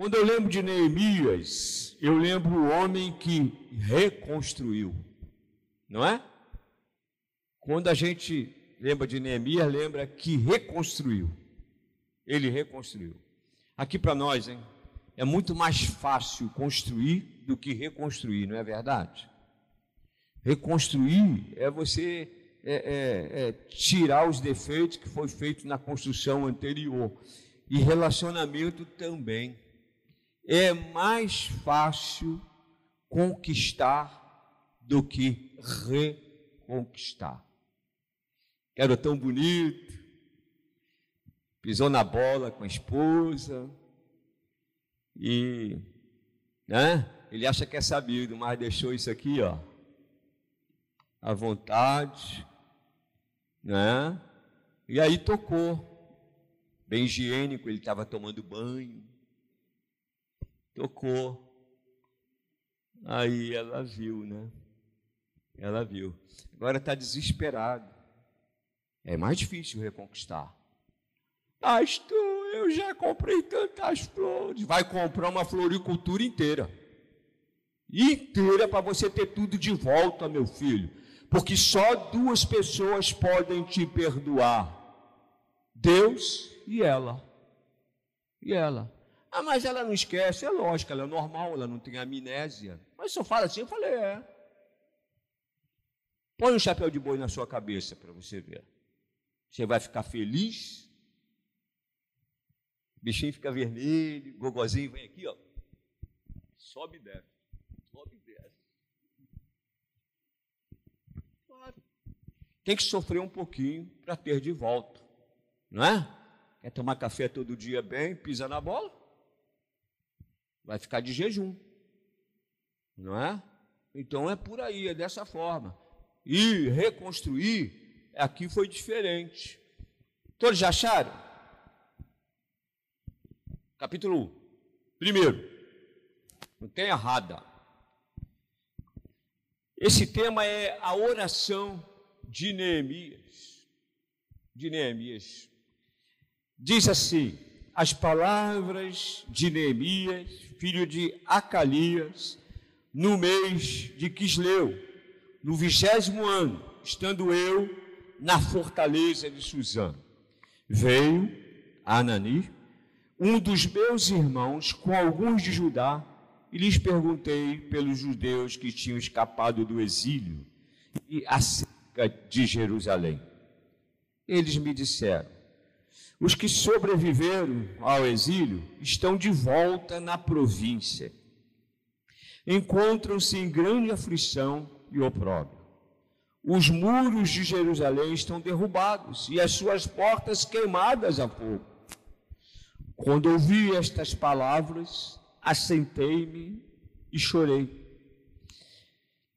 Quando eu lembro de Neemias, eu lembro o homem que reconstruiu, não é? Quando a gente lembra de Neemias, lembra que reconstruiu. Ele reconstruiu. Aqui para nós, hein? É muito mais fácil construir do que reconstruir, não é verdade? Reconstruir é você é, é, é, tirar os defeitos que foi feito na construção anterior. E relacionamento também. É mais fácil conquistar do que reconquistar. Era tão bonito, pisou na bola com a esposa, e né, ele acha que é sabido, mas deixou isso aqui, ó, à vontade, né? E aí tocou, bem higiênico, ele estava tomando banho, tocou, aí ela viu, né? Ela viu. Agora está desesperado. É mais difícil reconquistar. Pastor, eu já comprei tantas flores. Vai comprar uma floricultura inteira. Inteira para você ter tudo de volta, meu filho. Porque só duas pessoas podem te perdoar: Deus e ela. E ela. Ah, mas ela não esquece. É lógico, ela é normal, ela não tem amnésia. Mas se eu falo assim, eu falei, é. Põe um chapéu de boi na sua cabeça para você ver. Você vai ficar feliz bichinho fica vermelho, gogozinho vem aqui, ó. Sobe e desce. Sobe e desce. Claro. Tem que sofrer um pouquinho para ter de volta. Não é? Quer tomar café todo dia bem, pisa na bola? Vai ficar de jejum. Não é? Então é por aí, é dessa forma. E reconstruir, aqui foi diferente. Todos já acharam? capítulo 1. Primeiro, não tem errada. Esse tema é a oração de Neemias. De Neemias. Diz assim: as palavras de Neemias, filho de Acalias, no mês de Quisleu, no vigésimo ano, estando eu na fortaleza de Suzã. Veio Anani, um dos meus irmãos com alguns de Judá e lhes perguntei pelos judeus que tinham escapado do exílio e acerca de Jerusalém. Eles me disseram: os que sobreviveram ao exílio estão de volta na província. Encontram-se em grande aflição e opróbrio. Os muros de Jerusalém estão derrubados e as suas portas queimadas a fogo. Quando ouvi estas palavras, assentei-me e chorei.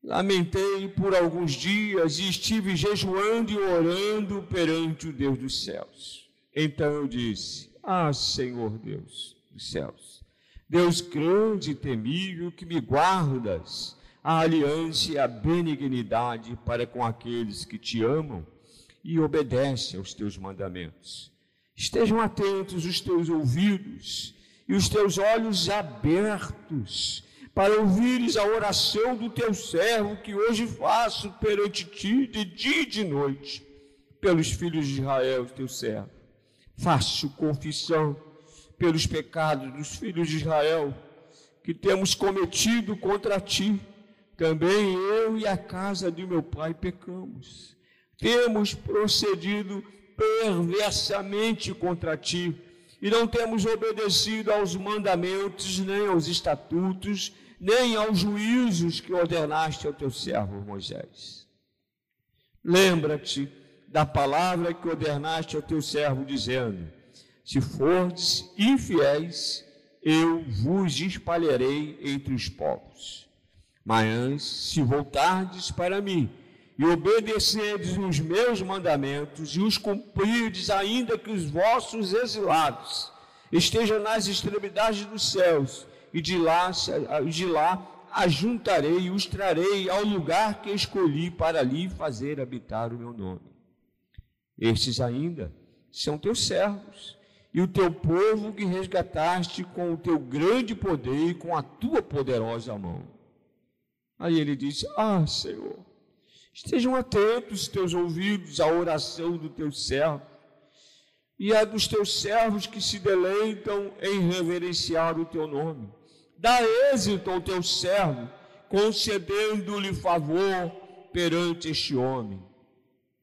Lamentei por alguns dias e estive jejuando e orando perante o Deus dos céus. Então eu disse: Ah, Senhor Deus dos céus, Deus grande e temível, que me guardas a aliança e a benignidade para com aqueles que te amam e obedecem aos teus mandamentos. Estejam atentos os teus ouvidos e os teus olhos abertos para ouvires a oração do teu servo que hoje faço perante ti de dia e de noite, pelos filhos de Israel, teu servo. Faço confissão pelos pecados dos filhos de Israel que temos cometido contra ti. Também eu e a casa de meu pai pecamos. Temos procedido perversamente contra ti, e não temos obedecido aos mandamentos, nem aos estatutos, nem aos juízos que ordenaste ao teu servo Moisés. Lembra-te da palavra que ordenaste ao teu servo, dizendo: Se fordes infiéis, eu vos espalharei entre os povos. Mas se voltardes para mim, e obedecerdes os meus mandamentos e os cumprirdes, ainda que os vossos exilados estejam nas extremidades dos céus, e de lá, de lá ajuntarei e os trarei ao lugar que escolhi para ali fazer habitar o meu nome. Estes ainda são teus servos, e o teu povo que resgataste com o teu grande poder e com a tua poderosa mão. Aí ele disse: Ah, Senhor, estejam atentos teus ouvidos à oração do teu servo e a dos teus servos que se deleitam em reverenciar o teu nome. Dá êxito ao teu servo, concedendo-lhe favor perante este homem.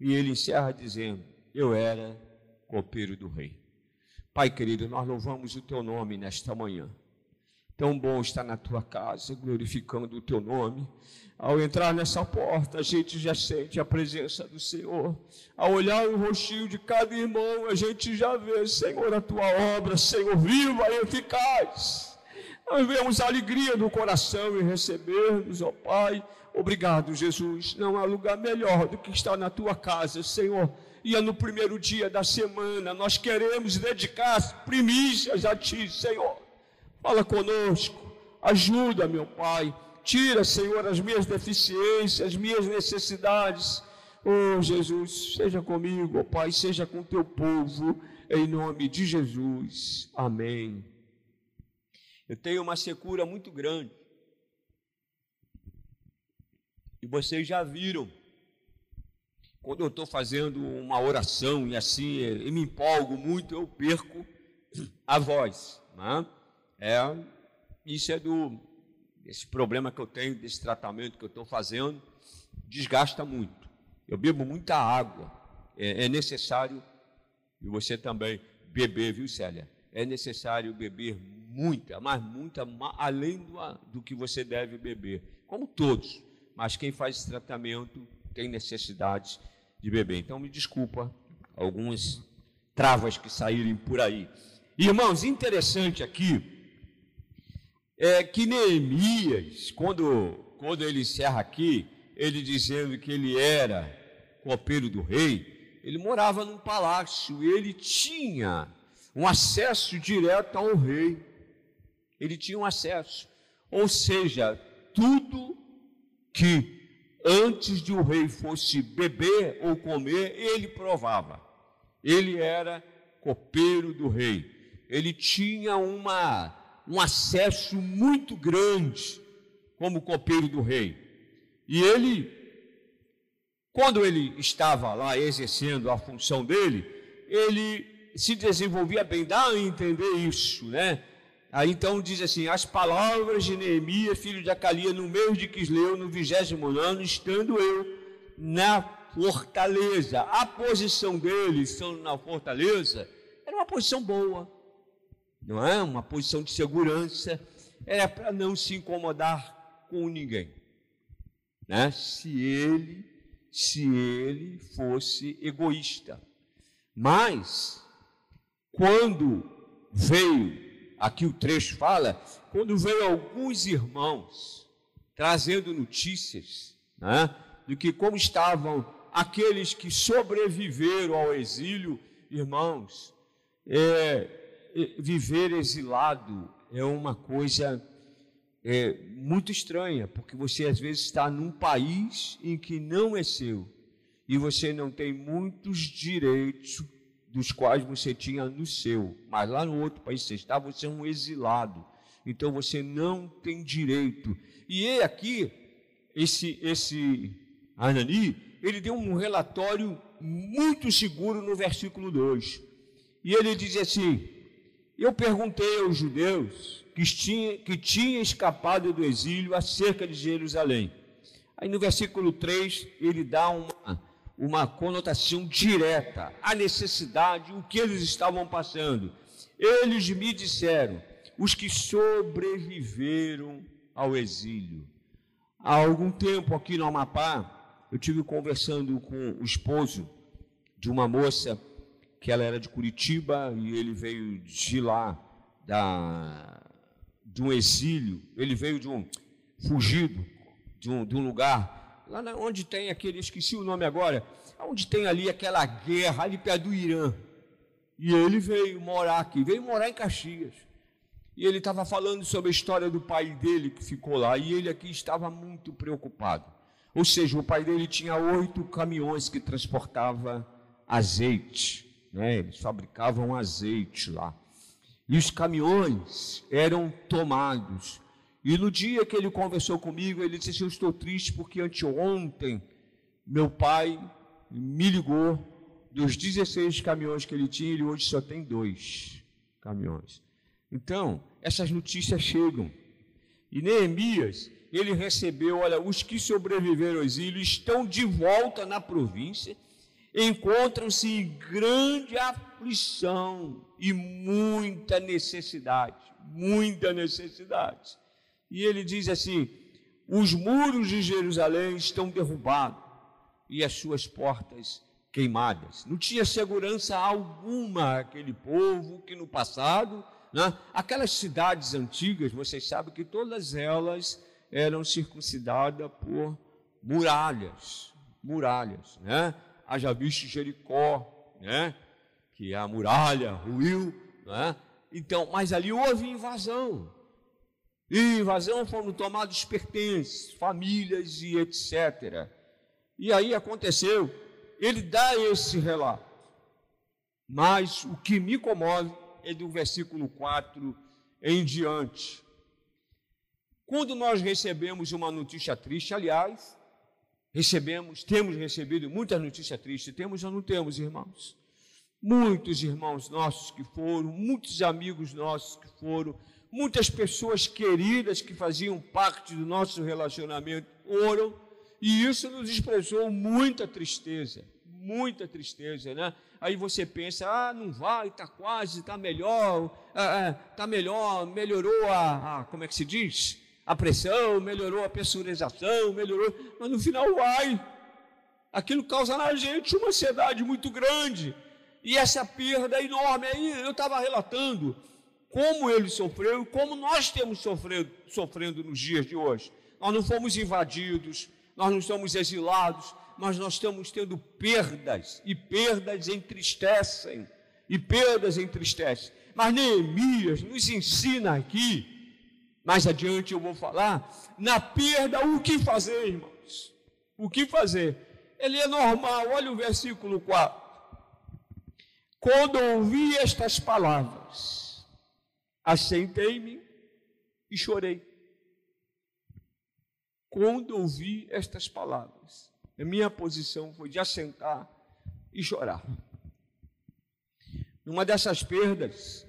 E ele encerra dizendo: Eu era copeiro do rei. Pai querido, nós louvamos o teu nome nesta manhã. Tão bom estar na tua casa, glorificando o teu nome. Ao entrar nessa porta, a gente já sente a presença do Senhor. Ao olhar o rostinho de cada irmão, a gente já vê, Senhor, a tua obra, Senhor, viva e eficaz. Nós vemos a alegria do coração em recebermos, ó Pai. Obrigado, Jesus. Não há lugar melhor do que estar na tua casa, Senhor. E é no primeiro dia da semana, nós queremos dedicar primícias a Ti, Senhor. Fala conosco, ajuda, meu Pai. Tira, Senhor, as minhas deficiências, as minhas necessidades. Oh, Jesus, seja comigo, oh, Pai, seja com teu povo, em nome de Jesus. Amém. Eu tenho uma secura muito grande. E vocês já viram. Quando eu estou fazendo uma oração e assim, eu me empolgo muito, eu perco a voz. Não é? É, isso é do esse problema que eu tenho desse tratamento que eu estou fazendo desgasta muito. Eu bebo muita água. É, é necessário e você também beber, viu, Célia? É necessário beber muita, mas muita, além do, do que você deve beber, como todos. Mas quem faz esse tratamento tem necessidade de beber. Então me desculpa algumas travas que saírem por aí. Irmãos, interessante aqui é que Neemias, quando, quando ele encerra aqui, ele dizendo que ele era copeiro do rei, ele morava num palácio, ele tinha um acesso direto ao rei. Ele tinha um acesso. Ou seja, tudo que antes de o rei fosse beber ou comer, ele provava. Ele era copeiro do rei. Ele tinha uma um acesso muito grande como copeiro do rei. E ele, quando ele estava lá exercendo a função dele, ele se desenvolvia bem, dá a entender isso, né? Aí então diz assim: as palavras de Neemias, filho de Acalia, no mês de Quisleu, no vigésimo ano, estando eu na fortaleza. A posição dele, estando na fortaleza, era uma posição boa não é? Uma posição de segurança, era para não se incomodar com ninguém. Né? Se ele, se ele fosse egoísta. Mas quando veio, aqui o trecho fala, quando veio alguns irmãos trazendo notícias, né, que como estavam aqueles que sobreviveram ao exílio, irmãos, é, viver exilado é uma coisa é, muito estranha, porque você às vezes está num país em que não é seu e você não tem muitos direitos dos quais você tinha no seu, mas lá no outro país você está, você é um exilado, então você não tem direito. E é aqui, esse, esse Anani, ele deu um relatório muito seguro no versículo 2. E ele diz assim: eu perguntei aos judeus que tinham que tinha escapado do exílio acerca de Jerusalém. Aí no versículo 3 ele dá uma, uma conotação direta à necessidade, o que eles estavam passando. Eles me disseram, os que sobreviveram ao exílio. Há algum tempo aqui no Amapá, eu tive conversando com o esposo de uma moça que ela era de Curitiba e ele veio de lá, da, de um exílio, ele veio de um fugido, de um, de um lugar, lá onde tem aquele, esqueci o nome agora, onde tem ali aquela guerra, ali perto do Irã. E ele veio morar aqui, veio morar em Caxias. E ele estava falando sobre a história do pai dele que ficou lá, e ele aqui estava muito preocupado. Ou seja, o pai dele tinha oito caminhões que transportava azeite né? Eles fabricavam azeite lá. E os caminhões eram tomados. E no dia que ele conversou comigo, ele disse assim: Eu estou triste porque anteontem meu pai me ligou dos 16 caminhões que ele tinha, ele hoje só tem dois caminhões. Então, essas notícias chegam. E Neemias, ele recebeu, olha, os que sobreviveram ao exílio estão de volta na província, encontram-se em grande aflição e muita necessidade, muita necessidade. E ele diz assim: os muros de Jerusalém estão derrubados e as suas portas queimadas. Não tinha segurança alguma aquele povo que no passado, né, aquelas cidades antigas, vocês sabem que todas elas eram circuncidadas por muralhas, muralhas, né? Haja visto Jericó, né? Que a muralha ruiu, né? Então, mas ali houve invasão. E invasão foram tomados pertences, famílias e etc. E aí aconteceu ele dá esse relato. Mas o que me comove é do versículo 4 em diante. Quando nós recebemos uma notícia triste, aliás, recebemos, temos recebido muitas notícias tristes, temos ou não temos, irmãos? Muitos irmãos nossos que foram, muitos amigos nossos que foram, muitas pessoas queridas que faziam parte do nosso relacionamento foram e isso nos expressou muita tristeza, muita tristeza, né? Aí você pensa, ah, não vai, está quase, está melhor, está melhor, melhorou a, a, como é que se diz? A pressão, melhorou a pressurização, melhorou, mas no final vai. Aquilo causa na gente uma ansiedade muito grande. E essa perda é enorme. Aí eu estava relatando como ele sofreu e como nós temos sofrido, sofrendo nos dias de hoje. Nós não fomos invadidos, nós não estamos exilados, mas nós estamos tendo perdas, e perdas entristecem, e perdas entristecem. Mas Neemias nos ensina aqui, mais adiante eu vou falar, na perda o que fazer, irmãos. O que fazer? Ele é normal, olha o versículo 4. Quando ouvi estas palavras, assentei-me e chorei quando ouvi estas palavras. A minha posição foi de assentar e chorar. Numa dessas perdas,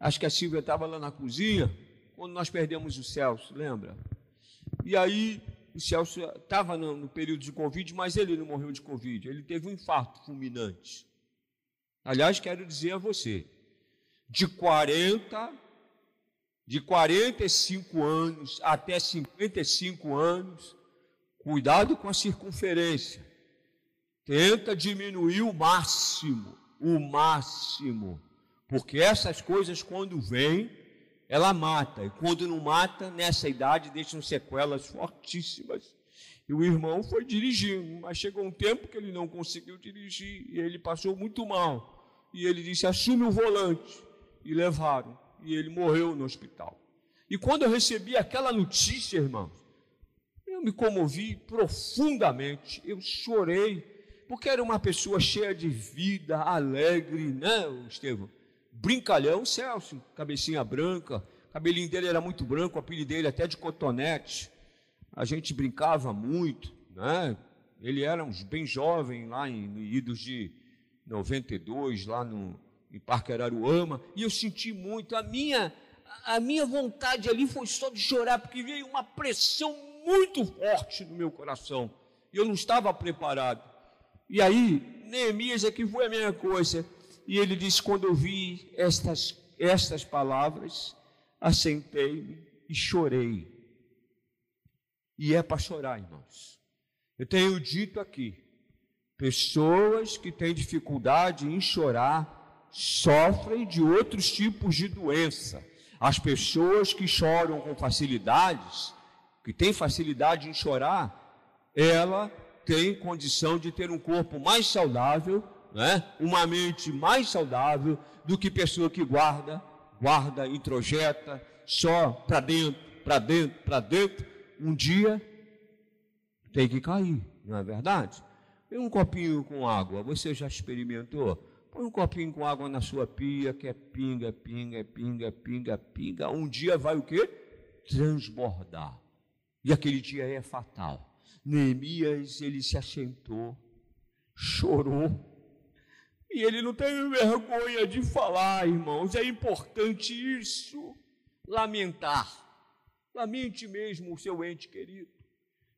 acho que a Silvia estava lá na cozinha, quando nós perdemos o Celso, lembra? E aí, o Celso estava no, no, período de Covid, mas ele não morreu de Covid, ele teve um infarto fulminante. Aliás, quero dizer a você, de 40 de 45 anos até 55 anos, cuidado com a circunferência. Tenta diminuir o máximo, o máximo, porque essas coisas quando vêm, ela mata, e quando não mata, nessa idade deixam sequelas fortíssimas. E o irmão foi dirigindo, mas chegou um tempo que ele não conseguiu dirigir e ele passou muito mal. E ele disse: assume o volante. E levaram e ele morreu no hospital. E quando eu recebi aquela notícia, irmãos, eu me comovi profundamente, eu chorei, porque era uma pessoa cheia de vida, alegre, né, Estevão? Brincalhão, Celso, cabecinha branca, cabelinho dele era muito branco, o apelido dele até de cotonete. A gente brincava muito, né? Ele era uns bem jovem lá em, idos de 92, lá no, em Parque Araruama, e eu senti muito. A minha, a minha vontade ali foi só de chorar, porque veio uma pressão muito forte no meu coração. E eu não estava preparado. E aí, Neemias aqui foi a mesma coisa. E ele disse: quando eu vi estas, estas palavras, assentei-me e chorei. E é para chorar, irmãos. Eu tenho dito aqui: pessoas que têm dificuldade em chorar sofrem de outros tipos de doença. As pessoas que choram com facilidades, que têm facilidade em chorar, ela tem condição de ter um corpo mais saudável, né? uma mente mais saudável do que pessoa que guarda, guarda, introjeta, só para dentro, para dentro, para dentro. Um dia tem que cair, não é verdade? E um copinho com água, você já experimentou? Põe um copinho com água na sua pia, que é pinga, pinga, pinga, pinga, pinga. Um dia vai o quê? Transbordar. E aquele dia é fatal. Neemias, ele se assentou, chorou. E ele não teve vergonha de falar, irmãos. É importante isso. Lamentar. Lamente mesmo o seu ente querido.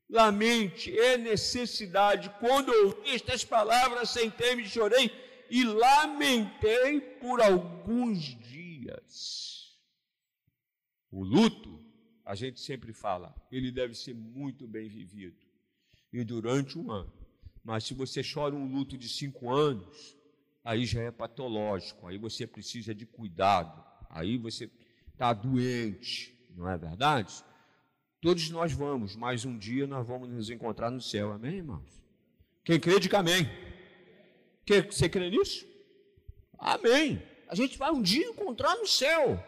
Lamente, é necessidade. Quando ouvi estas palavras, sentei-me e chorei e lamentei por alguns dias. O luto, a gente sempre fala, ele deve ser muito bem vivido. E durante um ano. Mas se você chora um luto de cinco anos, aí já é patológico, aí você precisa de cuidado, aí você está doente, não é verdade? Todos nós vamos, mas um dia nós vamos nos encontrar no céu, amém, irmãos? Quem crê, diga amém. Quer, você crê nisso? Amém. A gente vai um dia encontrar no céu.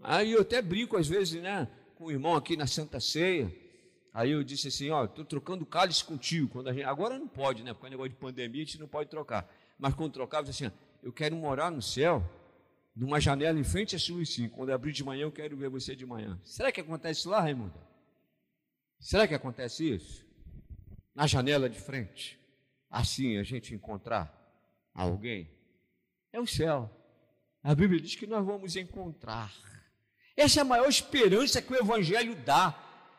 Aí eu até brinco às vezes, né, com o irmão aqui na Santa Ceia. Aí eu disse assim, ó, estou trocando cálice contigo. Quando a gente, agora não pode, né? Porque é negócio de pandemia a gente não pode trocar. Mas quando trocava, eu disse assim, eu quero morar no céu numa janela em frente à sua sim. Quando abrir de manhã, eu quero ver você de manhã. Será que acontece lá, Raimundo? Será que acontece isso? Na janela de frente? Assim a gente encontrar alguém? É o céu. A Bíblia diz que nós vamos encontrar. Essa é a maior esperança que o Evangelho dá.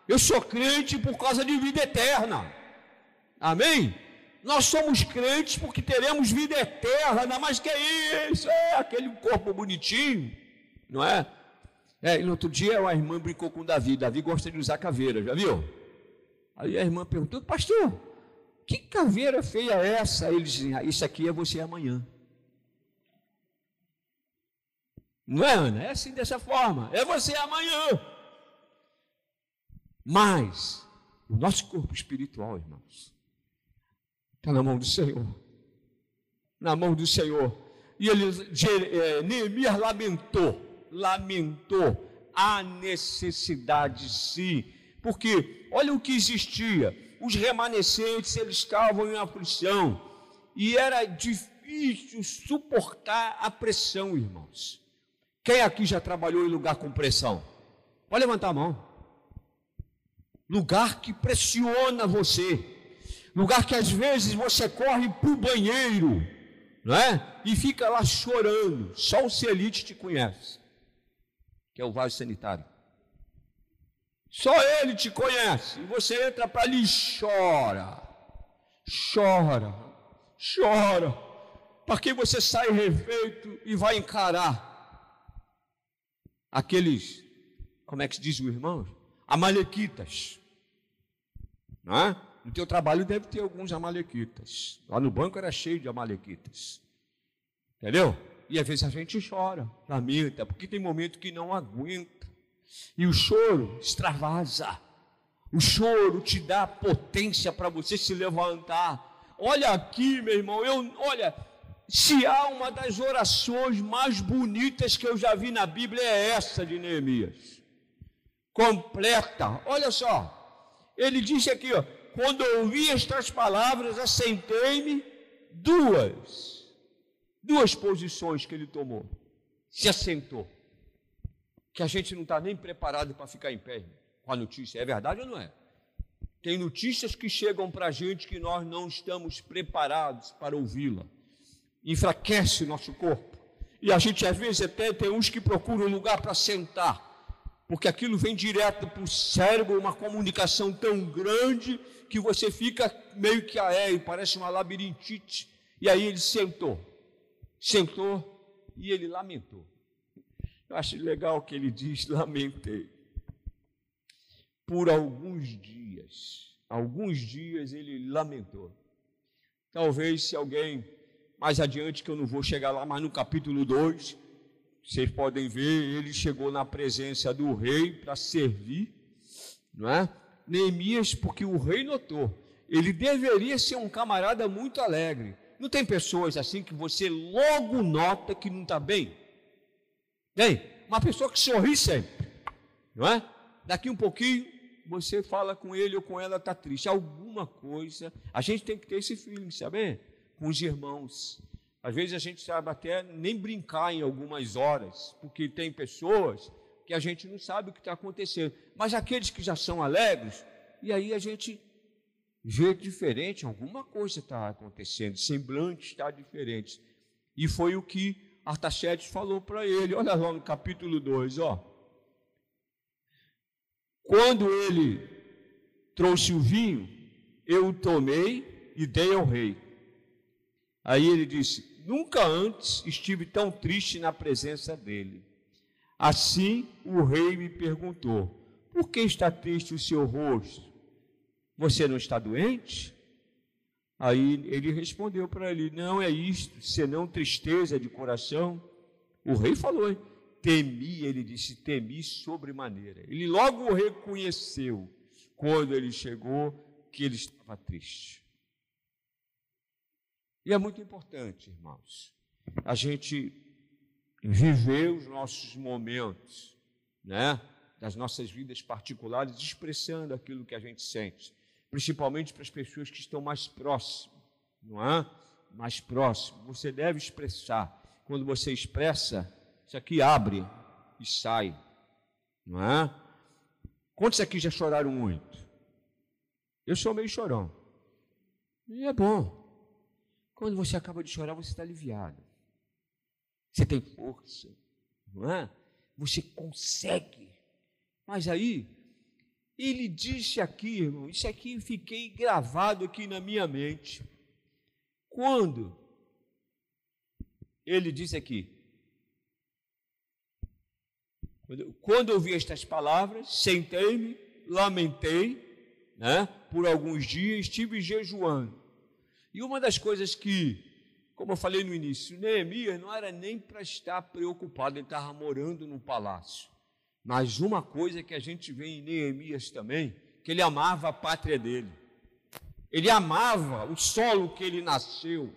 Eu sou crente por causa de vida eterna. Amém? Nós somos crentes porque teremos vida eterna, ainda mais que é isso, é aquele corpo bonitinho, não é? É, e no outro dia a irmã brincou com Davi, Davi gosta de usar caveira, já viu? Aí a irmã perguntou, pastor, que caveira feia é essa? Ele disse, ah, isso aqui é você amanhã. Não é, Ana? É assim dessa forma, é você amanhã. Mas, o nosso corpo espiritual, irmãos, Está na mão do Senhor. Na mão do Senhor. E ele, é, Neemias lamentou, lamentou a necessidade, sim, porque olha o que existia. Os remanescentes, eles estavam em aflição, e era difícil suportar a pressão, irmãos. Quem aqui já trabalhou em lugar com pressão? Pode levantar a mão. Lugar que pressiona você lugar que às vezes você corre para o banheiro, não é? E fica lá chorando. Só o Celite te conhece, que é o vaso sanitário. Só ele te conhece. E você entra para ali e chora, chora, chora. Porque você sai refeito e vai encarar aqueles, como é que se diz o irmão? Amalequitas. Não é? No teu trabalho deve ter alguns amalequitas. Lá no banco era cheio de amalequitas. Entendeu? E às vezes a gente chora, lamenta, porque tem momento que não aguenta. E o choro extravasa. O choro te dá potência para você se levantar. Olha aqui, meu irmão, eu, olha, se há uma das orações mais bonitas que eu já vi na Bíblia é essa de Neemias. Completa. Olha só. Ele disse aqui, ó, quando ouvi estas palavras, assentei-me duas, duas posições que ele tomou. Se assentou. Que a gente não está nem preparado para ficar em pé com a notícia. É verdade ou não é? Tem notícias que chegam para a gente que nós não estamos preparados para ouvi-la. Enfraquece nosso corpo. E a gente às vezes até tem uns que procuram um lugar para sentar porque aquilo vem direto para o cérebro, uma comunicação tão grande que você fica meio que aéreo, parece uma labirintite. E aí ele sentou, sentou e ele lamentou. Eu acho legal que ele diz: lamentei. Por alguns dias, alguns dias ele lamentou. Talvez se alguém mais adiante, que eu não vou chegar lá, mas no capítulo 2, vocês podem ver, ele chegou na presença do rei para servir, não é? Neemias, porque o rei notou, ele deveria ser um camarada muito alegre. Não tem pessoas assim que você logo nota que não está bem? Tem? Uma pessoa que sorri sempre, não é? Daqui um pouquinho você fala com ele ou com ela, está triste. Alguma coisa, a gente tem que ter esse feeling, sabe? Com os irmãos. Às vezes a gente sabe até nem brincar em algumas horas, porque tem pessoas que a gente não sabe o que está acontecendo. Mas aqueles que já são alegres, e aí a gente vê diferente, alguma coisa está acontecendo, semblante está diferente. E foi o que Artaxerxes falou para ele. Olha lá no capítulo 2, ó. Quando ele trouxe o vinho, eu o tomei e dei ao rei. Aí ele disse: Nunca antes estive tão triste na presença dele. Assim o rei me perguntou: Por que está triste o seu rosto? Você não está doente? Aí ele respondeu para ele: Não é isto, senão tristeza de coração. O rei falou: Temi, ele disse: Temi sobremaneira. Ele logo reconheceu, quando ele chegou, que ele estava triste. E é muito importante, irmãos, a gente viver os nossos momentos, né, das nossas vidas particulares, expressando aquilo que a gente sente principalmente para as pessoas que estão mais próximas, não é? Mais próximo. Você deve expressar. Quando você expressa, isso aqui abre e sai, não é? Quantos aqui já choraram muito? Eu sou meio chorão. E é bom. Quando você acaba de chorar, você está aliviado. Você tem força, não é? Você consegue. Mas aí ele disse aqui, irmão, isso aqui fiquei gravado aqui na minha mente. Quando ele disse aqui, quando eu vi estas palavras, sentei-me, lamentei, né, por alguns dias, estive jejuando. E uma das coisas que, como eu falei no início, Neemias não era nem para estar preocupado, ele estava morando no palácio. Mas uma coisa que a gente vê em Neemias também, que ele amava a pátria dele. Ele amava o solo que ele nasceu.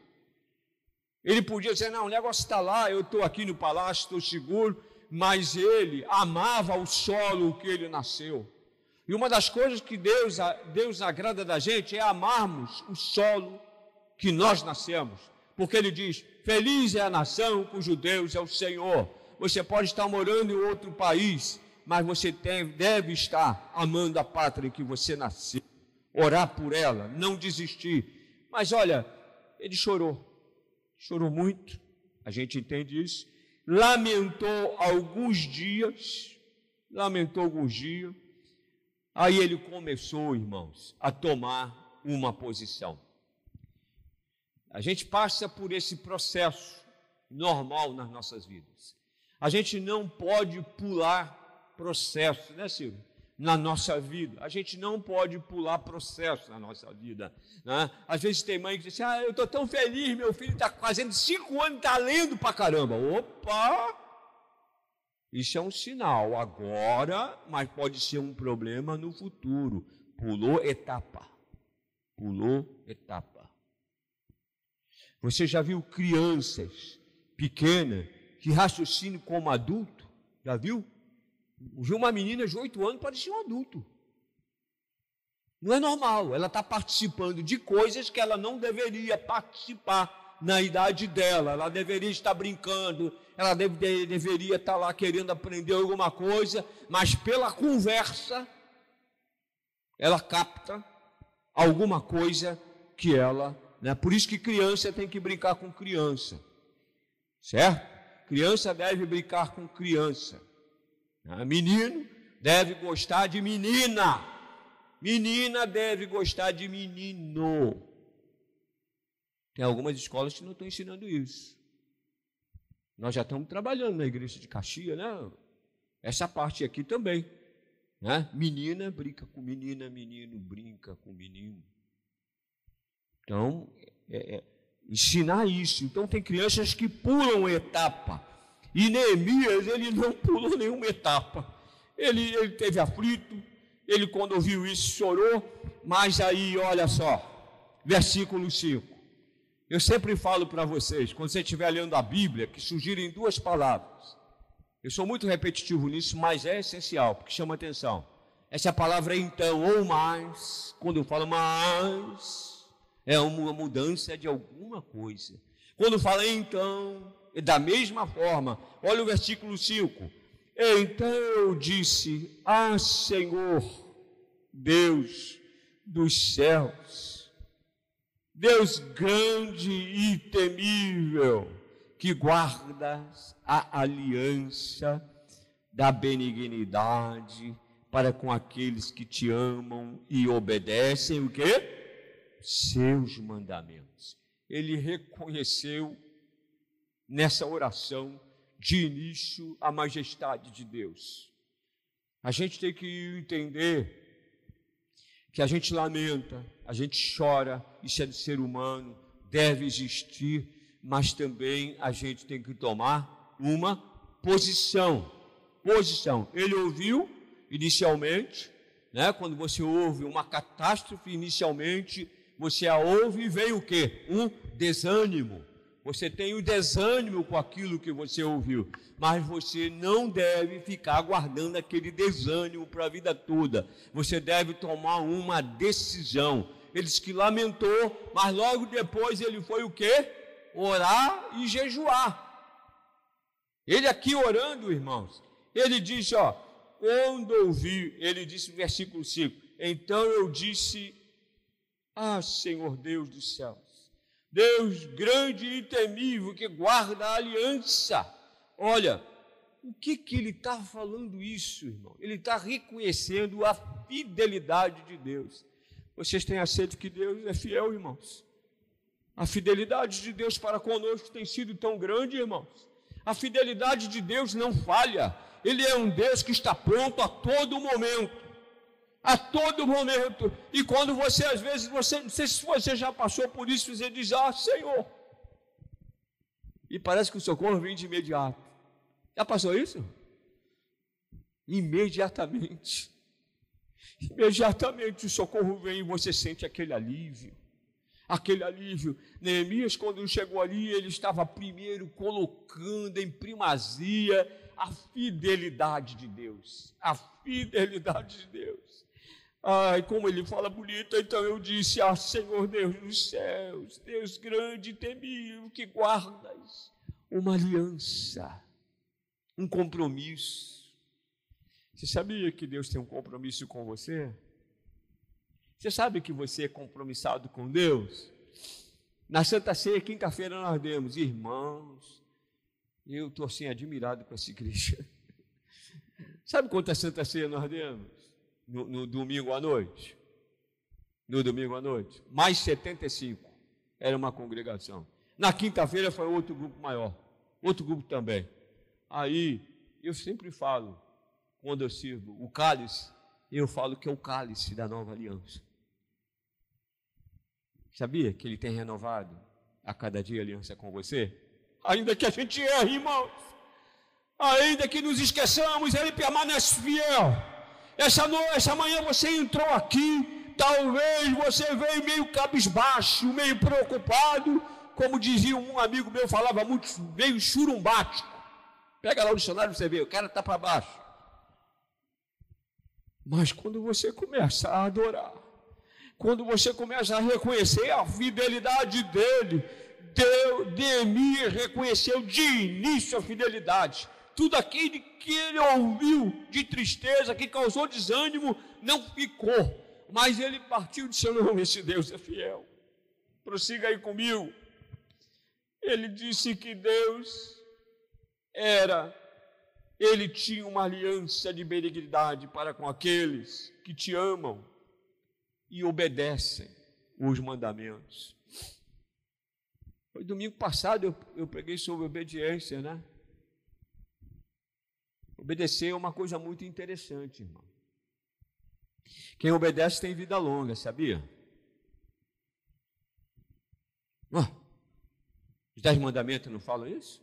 Ele podia dizer: não, o negócio está lá, eu estou aqui no palácio, estou seguro. Mas ele amava o solo que ele nasceu. E uma das coisas que Deus, Deus agrada da gente é amarmos o solo que nós nascemos. Porque ele diz: Feliz é a nação cujo Deus é o Senhor. Você pode estar morando em outro país, mas você tem, deve estar amando a pátria em que você nasceu, orar por ela, não desistir. Mas olha, ele chorou, chorou muito, a gente entende isso. Lamentou alguns dias, lamentou alguns dias. Aí ele começou, irmãos, a tomar uma posição. A gente passa por esse processo normal nas nossas vidas. A gente não pode pular processo, né, Silvio? Na nossa vida. A gente não pode pular processo na nossa vida. Né? Às vezes tem mãe que diz assim: Ah, eu estou tão feliz, meu filho está fazendo cinco anos, está lendo para caramba. Opa! Isso é um sinal agora, mas pode ser um problema no futuro. Pulou etapa. Pulou etapa. Você já viu crianças pequenas que raciocínio como adulto. Já viu? Viu uma menina de oito anos parecia um adulto. Não é normal. Ela está participando de coisas que ela não deveria participar na idade dela. Ela deveria estar brincando, ela deve, deveria estar lá querendo aprender alguma coisa, mas pela conversa, ela capta alguma coisa que ela. Né? Por isso que criança tem que brincar com criança. Certo? Criança deve brincar com criança. Ah, menino deve gostar de menina. Menina deve gostar de menino. Tem algumas escolas que não estão ensinando isso. Nós já estamos trabalhando na igreja de Caxias, né? Essa parte aqui também. Né? Menina brinca com menina, menino brinca com menino. Então, é, é ensinar isso. Então tem crianças que pulam etapa. E Neemias, ele não pulou nenhuma etapa. Ele, ele teve aflito, ele quando ouviu isso chorou, mas aí, olha só, versículo 5. Eu sempre falo para vocês, quando você estiver lendo a Bíblia, que surgirem duas palavras. Eu sou muito repetitivo nisso, mas é essencial, porque chama atenção. Essa palavra é então ou mais, quando eu falo mais, é uma mudança de alguma coisa. Quando fala então, da mesma forma, olha o versículo 5. Então eu disse: Ah, Senhor, Deus dos céus, Deus grande e temível, que guardas a aliança da benignidade para com aqueles que te amam e obedecem o quê? Seus mandamentos. Ele reconheceu nessa oração de início a majestade de Deus. A gente tem que entender que a gente lamenta, a gente chora, isso é de ser humano, deve existir, mas também a gente tem que tomar uma posição. Posição. Ele ouviu inicialmente, né? Quando você ouve uma catástrofe inicialmente, você a ouve e vem o quê? Um desânimo. Você tem o um desânimo com aquilo que você ouviu, mas você não deve ficar guardando aquele desânimo para a vida toda. Você deve tomar uma decisão. Ele disse que lamentou, mas logo depois ele foi o quê? Orar e jejuar. Ele aqui orando, irmãos, ele disse, ó, quando ouvi, ele disse no versículo 5, então eu disse, ah, Senhor Deus dos céus, Deus grande e temível que guarda a aliança. Olha, o que que ele está falando isso, irmão? Ele está reconhecendo a fidelidade de Deus. Vocês têm a sede que Deus é fiel, irmãos. A fidelidade de Deus para conosco tem sido tão grande, irmãos. A fidelidade de Deus não falha. Ele é um Deus que está pronto a todo momento a todo momento. E quando você, às vezes, você, não sei se você já passou por isso, você diz, ah, Senhor. E parece que o socorro vem de imediato. Já passou isso? Imediatamente. Imediatamente o socorro vem e você sente aquele alívio. Aquele alívio. Neemias, quando chegou ali, ele estava primeiro colocando em primazia a fidelidade de Deus. A fidelidade de Deus. Ai, como ele fala bonito, então eu disse: Ah, Senhor Deus dos céus, Deus grande e temível, que guardas uma aliança, um compromisso. Você sabia que Deus tem um compromisso com você? Você sabe que você é compromissado com Deus? Na Santa Ceia, quinta-feira, nós demos, irmãos, eu estou assim admirado com essa igreja. Sabe quantas Santa Ceia nós demos? No, no domingo à noite. No domingo à noite. Mais 75 era uma congregação. Na quinta-feira foi outro grupo maior. Outro grupo também. Aí, eu sempre falo, quando eu sirvo o cálice, eu falo que é o cálice da nova aliança. Sabia que ele tem renovado a cada dia a aliança com você? Ainda que a gente erre, irmãos. Ainda que nos esqueçamos, ele permanece fiel. Essa, essa manhã você entrou aqui, talvez você veio meio cabisbaixo, meio preocupado, como dizia um amigo meu, falava muito, meio churumbático. Pega lá o dicionário você vê, o cara está para baixo. Mas quando você começa a adorar, quando você começa a reconhecer a fidelidade dele, Deus, Deus reconheceu de início a fidelidade tudo aquilo que ele ouviu de tristeza, que causou desânimo, não ficou. Mas ele partiu de seu nome, esse Deus é fiel. Prossiga aí comigo. Ele disse que Deus era, ele tinha uma aliança de benignidade para com aqueles que te amam e obedecem os mandamentos. Foi domingo passado eu, eu preguei sobre obediência, né? Obedecer é uma coisa muito interessante, irmão. Quem obedece tem vida longa, sabia? os dez mandamentos não falam isso?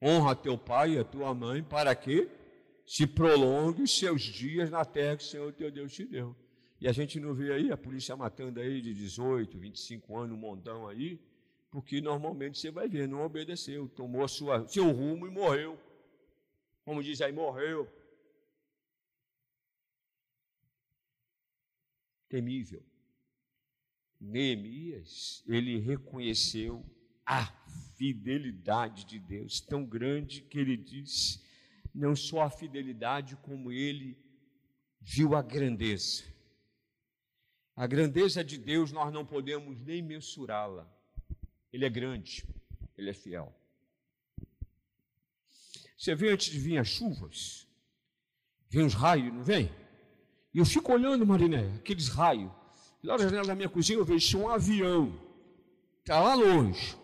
Honra teu pai e a tua mãe para que se prolongue os seus dias na terra que o Senhor teu Deus te deu. E a gente não vê aí a polícia matando aí de 18, 25 anos, um montão aí, porque normalmente você vai ver, não obedeceu, tomou sua, seu rumo e morreu. Como diz aí, morreu. Temível. Neemias, ele reconheceu a fidelidade de Deus, tão grande que ele diz, não só a fidelidade, como ele viu a grandeza. A grandeza de Deus nós não podemos nem mensurá-la. Ele é grande, ele é fiel. Você vê antes de vir as chuvas, vem os raios, não vem? E eu fico olhando, Mariné, aqueles raios. Lá na janela da minha cozinha eu vejo um avião, está lá longe.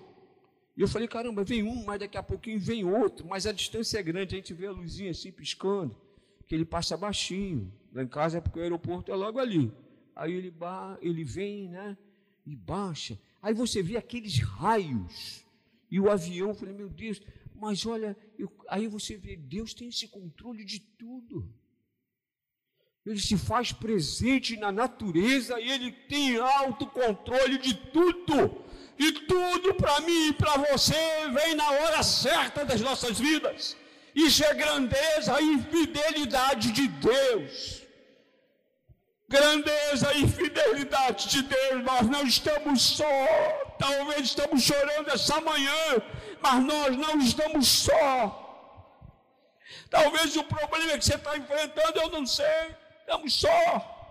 E eu falei, caramba, vem um, mas daqui a pouquinho vem outro, mas a distância é grande, a gente vê a luzinha assim piscando, que ele passa baixinho. Lá em casa é porque o aeroporto é logo ali. Aí ele, ele vem, né? E baixa. Aí você vê aqueles raios. E o avião, eu falei, meu Deus, mas olha, eu, aí você vê, Deus tem esse controle de tudo. Ele se faz presente na natureza e ele tem autocontrole de tudo. E tudo para mim e para você vem na hora certa das nossas vidas. Isso é grandeza e fidelidade de Deus. Grandeza e fidelidade de Deus. Nós não estamos só. Talvez estamos chorando essa manhã, mas nós não estamos só. Talvez o problema que você está enfrentando, eu não sei. Estamos só.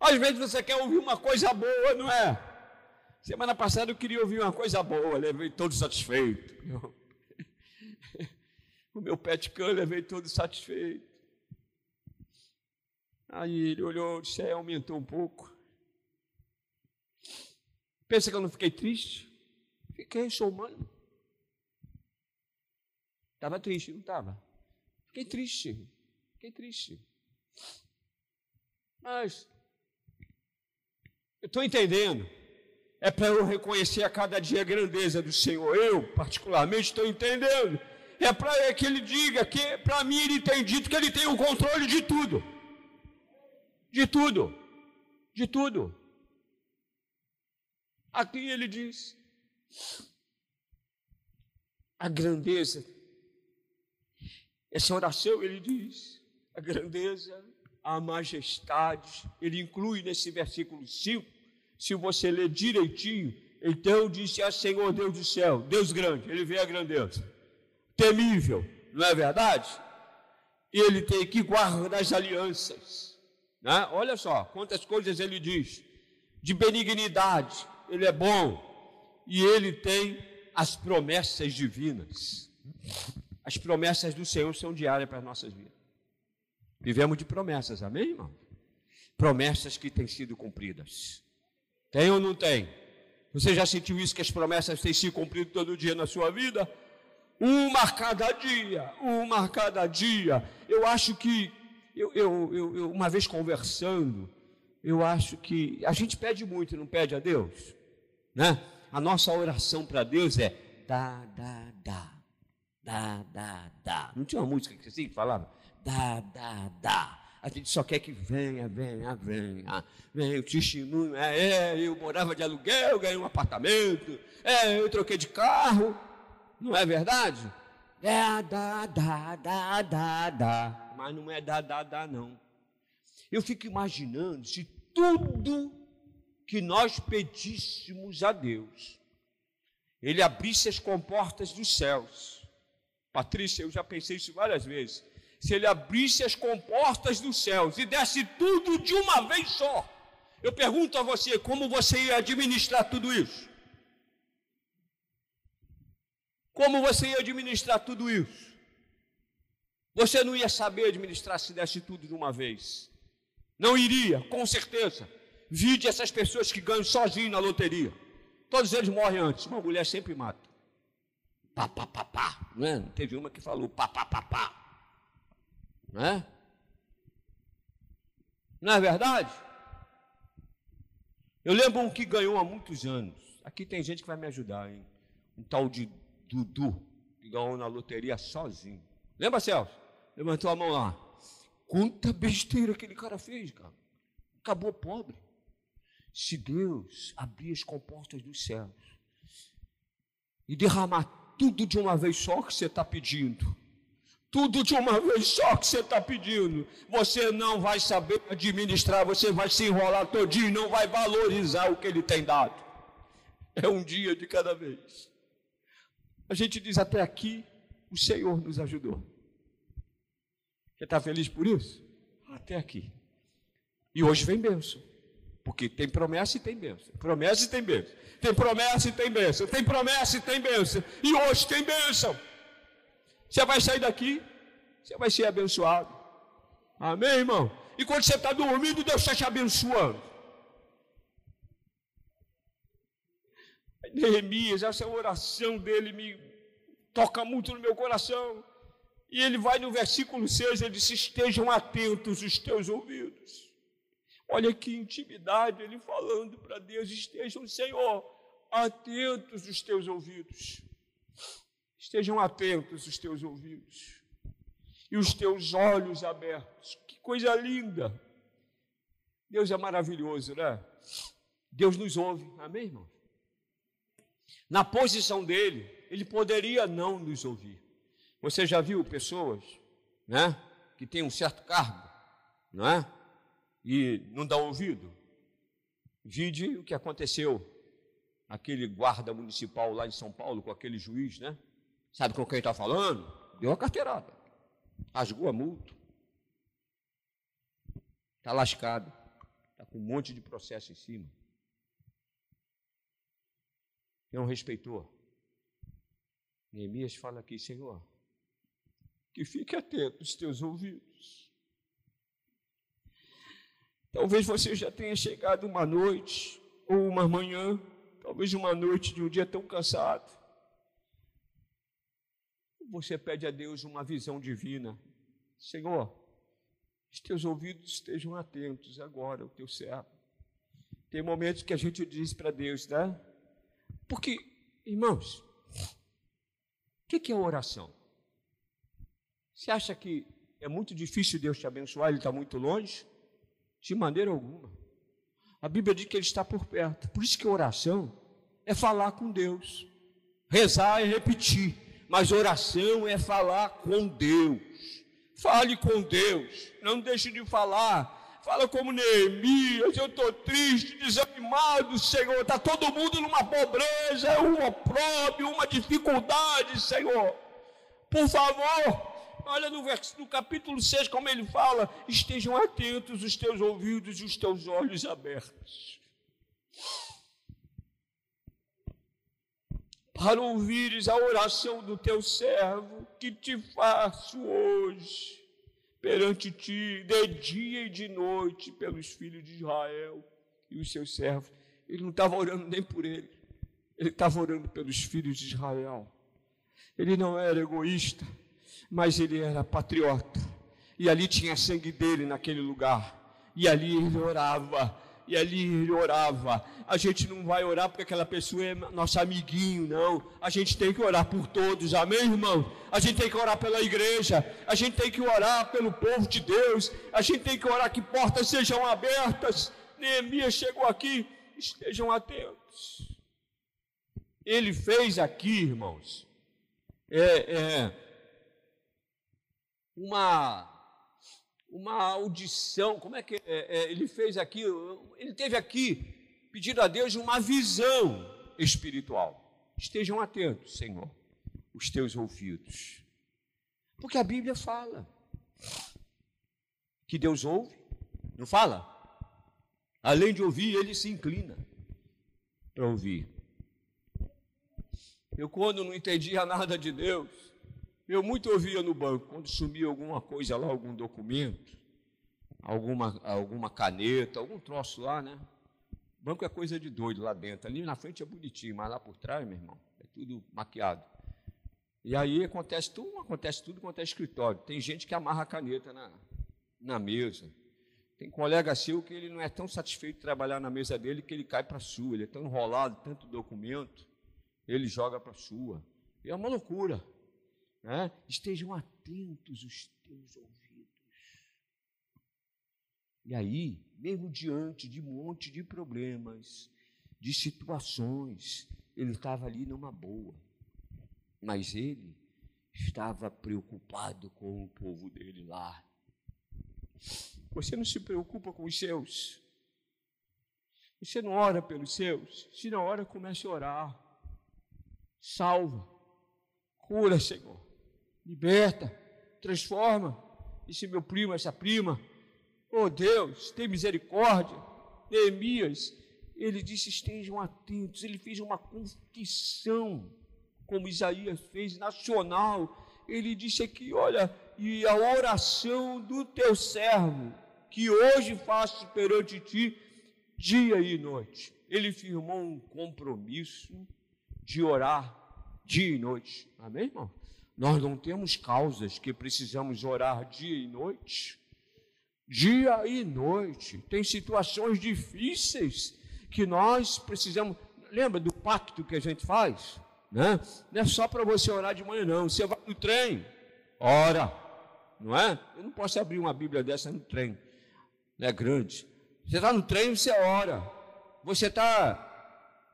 Às vezes você quer ouvir uma coisa boa, não é? Semana passada eu queria ouvir uma coisa boa, levei todo satisfeito. O meu pet can levei todo satisfeito. Aí ele olhou, disse, é, aumentou um pouco. Pensa que eu não fiquei triste? Fiquei, sou humano. Estava triste, não estava? Fiquei triste, fiquei triste. Mas, eu estou entendendo. É para eu reconhecer a cada dia a grandeza do Senhor. Eu, particularmente, estou entendendo. É para que ele diga que, para mim, ele tem dito que ele tem o controle de tudo. De tudo. De tudo. Aqui ele diz: a grandeza. Essa oração, ele diz, a grandeza, a majestade, ele inclui nesse versículo 5, se você ler direitinho, então disse a Senhor Deus do céu, Deus grande, ele vê a grandeza, temível, não é verdade? Ele tem que guardar as alianças, né? olha só quantas coisas ele diz, de benignidade, ele é bom, e ele tem as promessas divinas. As promessas do Senhor são diárias para as nossas vidas. Vivemos de promessas, amém, irmão? Promessas que têm sido cumpridas. Tem ou não tem? Você já sentiu isso que as promessas têm sido cumpridas todo dia na sua vida? Uma a cada dia, uma a cada dia. Eu acho que, eu, eu, eu, uma vez conversando, eu acho que a gente pede muito, não pede a Deus? Né? A nossa oração para Deus é dá, dá, dá dá, dá, dá. Não tinha uma música que assim falava? Dá, dá, dá. A gente só quer que venha, venha, venha. Venha o testemunho. É, é, eu morava de aluguel, ganhei um apartamento. É, eu troquei de carro. Não é verdade? É, dá, dá, dá, dá, dá. Mas não é dá, dá, dá, não. Eu fico imaginando se tudo que nós pedíssemos a Deus, Ele abrisse as comportas dos céus Patrícia, eu já pensei isso várias vezes. Se ele abrisse as comportas dos céus e desse tudo de uma vez só, eu pergunto a você, como você ia administrar tudo isso? Como você ia administrar tudo isso? Você não ia saber administrar se desse tudo de uma vez. Não iria, com certeza. Vide essas pessoas que ganham sozinho na loteria. Todos eles morrem antes. Uma mulher sempre mata pá, pá, pá, pá. Não é? Teve uma que falou pá, pá, pá, pá. Não é? Não é verdade? Eu lembro um que ganhou há muitos anos. Aqui tem gente que vai me ajudar, hein? Um tal de Dudu, que ganhou na loteria sozinho. Lembra, Celso? Levantou a mão lá. Quanta besteira aquele cara fez, cara. Acabou pobre. Se Deus abrir as comportas dos céus e derramar tudo de uma vez só que você está pedindo, Tudo de uma vez só que você está pedindo. Você não vai saber administrar, você vai se enrolar todinho, não vai valorizar o que ele tem dado. É um dia de cada vez. A gente diz até aqui, o Senhor nos ajudou. Você está feliz por isso? Até aqui. E hoje vem bênção. Porque tem promessa e tem bênção. Promessa e tem bênção. Tem promessa e tem bênção. Tem promessa e tem bênção. E hoje tem bênção. Você vai sair daqui, você vai ser abençoado. Amém, irmão? E quando você está dormindo, Deus está te abençoando. Neemias, essa oração dele me toca muito no meu coração. E ele vai no versículo 6, ele diz: Estejam atentos os teus ouvidos. Olha que intimidade ele falando para Deus: Estejam, Senhor, atentos os teus ouvidos. Estejam atentos os teus ouvidos e os teus olhos abertos. Que coisa linda! Deus é maravilhoso, né? Deus nos ouve, amém, irmão? Na posição dele, ele poderia não nos ouvir. Você já viu pessoas, né, que têm um certo cargo, não é? E não dão ouvido? Vide o que aconteceu aquele guarda municipal lá em São Paulo com aquele juiz, né? Sabe com quem está falando? Deu a carteirada. Rasgou a multa. Está lascado. Está com um monte de processo em cima. Não respeitou. Neemias fala aqui, Senhor, que fique atento os teus ouvidos. Talvez você já tenha chegado uma noite, ou uma manhã, talvez uma noite de um dia tão cansado, você pede a Deus uma visão divina. Senhor, os teus ouvidos estejam atentos agora, o teu servo. Tem momentos que a gente diz para Deus, né? Porque, irmãos, o que, que é oração? Você acha que é muito difícil Deus te abençoar, Ele está muito longe? De maneira alguma. A Bíblia diz que Ele está por perto. Por isso que oração é falar com Deus. Rezar é repetir mas oração é falar com Deus. Fale com Deus, não deixe de falar. Fala como Neemias, eu estou triste, desanimado, Senhor. Está todo mundo numa pobreza, um opróbio, uma dificuldade, Senhor. Por favor, olha no, no capítulo 6 como ele fala: estejam atentos os teus ouvidos e os teus olhos abertos para ouvires a oração do teu servo, que te faço hoje perante ti, de dia e de noite, pelos filhos de Israel e os seus servos. Ele não estava orando nem por ele, ele estava orando pelos filhos de Israel. Ele não era egoísta, mas ele era patriota. E ali tinha sangue dele naquele lugar. E ali ele orava e ali ele orava. A gente não vai orar porque aquela pessoa é nosso amiguinho, não. A gente tem que orar por todos, amém, irmão? A gente tem que orar pela igreja, a gente tem que orar pelo povo de Deus, a gente tem que orar que portas sejam abertas. Neemias chegou aqui, estejam atentos. Ele fez aqui, irmãos, é, é uma uma audição, como é que é, é, ele fez aqui? Ele teve aqui pedindo a Deus uma visão espiritual. Estejam atentos, Senhor, os teus ouvidos. Porque a Bíblia fala que Deus ouve, não fala? Além de ouvir, ele se inclina para ouvir. Eu, quando não entendia nada de Deus, eu muito ouvia no banco, quando sumia alguma coisa lá, algum documento, alguma, alguma caneta, algum troço lá, né? Banco é coisa de doido lá dentro. Ali na frente é bonitinho, mas lá por trás, meu irmão, é tudo maquiado. E aí acontece tudo, acontece tudo quanto é escritório. Tem gente que amarra a caneta na, na mesa. Tem colega seu que ele não é tão satisfeito de trabalhar na mesa dele que ele cai para a sua. Ele é tão enrolado, tanto documento, ele joga para a sua. É uma loucura né? estejam atentos os teus ouvidos. E aí, mesmo diante de um monte de problemas, de situações, ele estava ali numa boa. Mas ele estava preocupado com o povo dele lá. Você não se preocupa com os seus. Você não ora pelos seus. Se não ora, comece a orar. Salva. Cura, Senhor. Liberta. Transforma. Esse meu primo, essa prima. Oh Deus, tem misericórdia. Neemias, ele disse: estejam atentos. Ele fez uma confissão, como Isaías fez, nacional. Ele disse aqui: olha, e a oração do teu servo, que hoje faço perante ti, dia e noite. Ele firmou um compromisso de orar dia e noite. Amém, irmão? Nós não temos causas que precisamos orar dia e noite. Dia e noite. Tem situações difíceis que nós precisamos. Lembra do pacto que a gente faz? Né? Não é só para você orar de manhã, não. Você vai no trem, ora não é? Eu não posso abrir uma Bíblia dessa no trem, não é grande. Você está no trem, você ora. Você está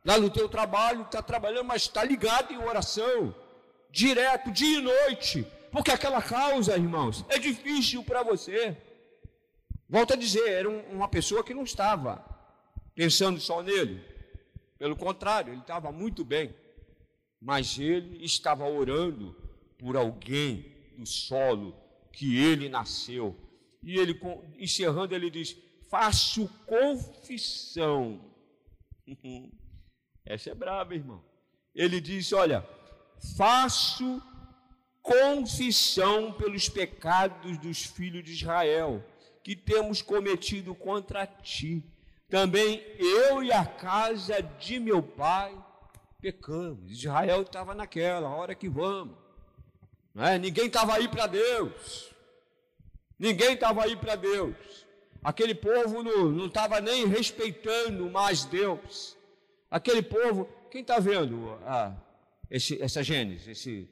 lá no teu trabalho, está trabalhando, mas está ligado em oração, direto, dia e noite, porque aquela causa, irmãos, é difícil para você. Volto a dizer, era uma pessoa que não estava pensando só nele. Pelo contrário, ele estava muito bem. Mas ele estava orando por alguém do solo que ele nasceu. E ele, encerrando, ele diz: Faço confissão. Essa é brava, irmão. Ele diz: Olha, faço confissão pelos pecados dos filhos de Israel que temos cometido contra ti. Também eu e a casa de meu pai pecamos. Israel estava naquela, hora que vamos. É? Ninguém estava aí para Deus. Ninguém estava aí para Deus. Aquele povo não estava nem respeitando mais Deus. Aquele povo, quem está vendo ah, esse, essa Gênesis, esse,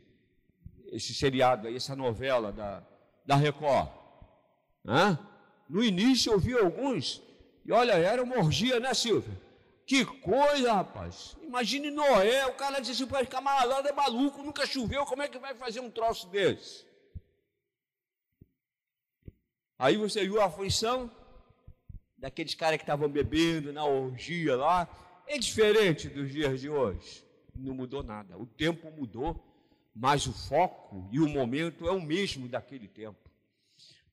esse seriado, essa novela da, da Record? Hã? No início eu vi alguns, e olha, era uma orgia, né, Silvia? Que coisa, rapaz. Imagine Noé, o cara disse assim, camarada é maluco, nunca choveu, como é que vai fazer um troço desse? Aí você viu a aflição daqueles caras que estavam bebendo na orgia lá. É diferente dos dias de hoje. Não mudou nada. O tempo mudou, mas o foco e o momento é o mesmo daquele tempo.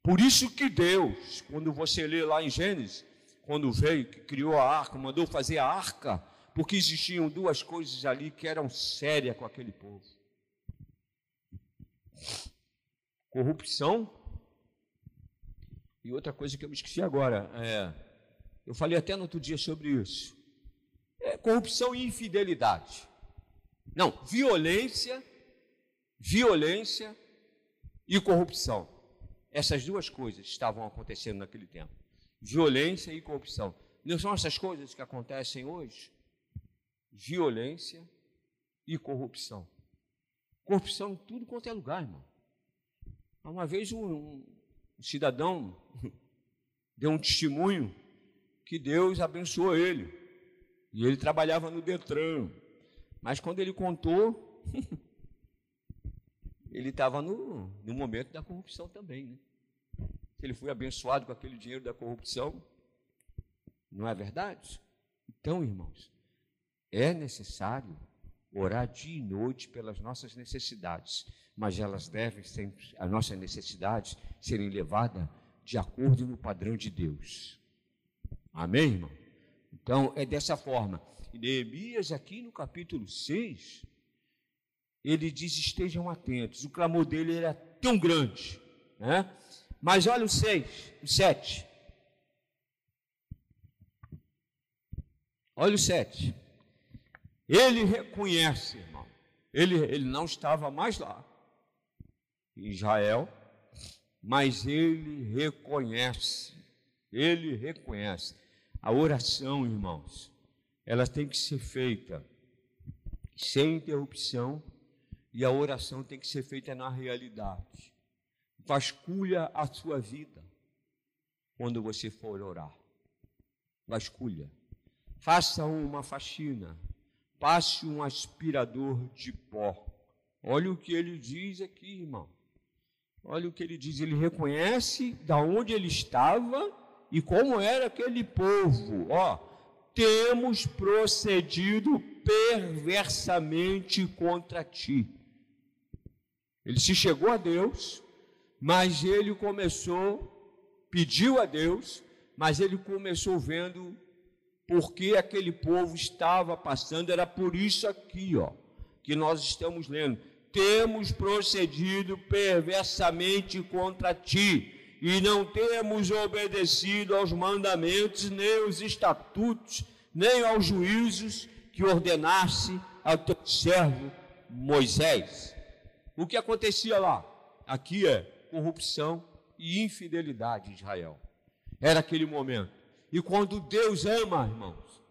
Por isso que Deus, quando você lê lá em Gênesis, quando veio, que criou a arca, mandou fazer a arca, porque existiam duas coisas ali que eram sérias com aquele povo: corrupção e outra coisa que eu me esqueci agora. É, eu falei até no outro dia sobre isso: é corrupção e infidelidade. Não, violência, violência e corrupção. Essas duas coisas estavam acontecendo naquele tempo violência e corrupção. Não são essas coisas que acontecem hoje? Violência e corrupção. Corrupção em tudo quanto é lugar, irmão. Uma vez um, um cidadão deu um testemunho que Deus abençoou ele. E ele trabalhava no Detran. Mas quando ele contou, ele estava no, no momento da corrupção também, né? ele foi abençoado com aquele dinheiro da corrupção. Não é verdade? Então, irmãos, é necessário orar dia e noite pelas nossas necessidades, mas elas devem sempre, as nossas necessidades, serem levadas de acordo no padrão de Deus. Amém, irmão? Então, é dessa forma. Neemias, aqui no capítulo 6, ele diz: estejam atentos. O clamor dele era tão grande, né? Mas olha o 6, o 7. Olha o 7. Ele reconhece, irmão. Ele, ele não estava mais lá, em Israel, mas ele reconhece. Ele reconhece. A oração, irmãos, ela tem que ser feita sem interrupção e a oração tem que ser feita na realidade. Vasculha a sua vida quando você for orar. Vasculha. Faça uma faxina. Passe um aspirador de pó Olha o que ele diz aqui, irmão. Olha o que ele diz. Ele reconhece da onde ele estava e como era aquele povo. Ó, temos procedido perversamente contra ti. Ele se chegou a Deus, mas ele começou, pediu a Deus, mas ele começou vendo porque aquele povo estava passando, era por isso aqui, ó, que nós estamos lendo. Temos procedido perversamente contra ti e não temos obedecido aos mandamentos, nem aos estatutos, nem aos juízos que ordenasse ao teu servo Moisés. O que acontecia lá? Aqui é corrupção e infidelidade de Israel. Era aquele momento. E quando Deus ama, irmãos,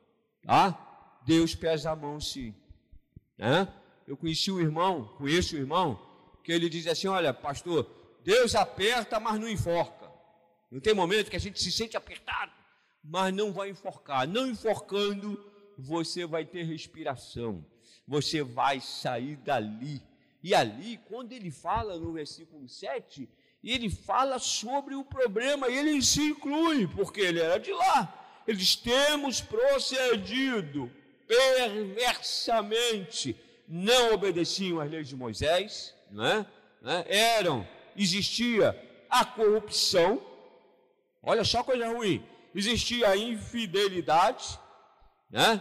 tá? Deus pesa a mão sim. Né? Eu conheci um irmão, conheço um irmão, que ele diz assim: Olha, pastor, Deus aperta, mas não enforca. Não tem momento que a gente se sente apertado, mas não vai enforcar. Não enforcando, você vai ter respiração, você vai sair dali e ali, quando ele fala no versículo 7, ele fala sobre o problema, e ele se inclui, porque ele era de lá. Eles temos procedido perversamente, não obedeciam às leis de Moisés, né? né? eram, existia a corrupção, olha só coisa ruim, existia a infidelidade, né?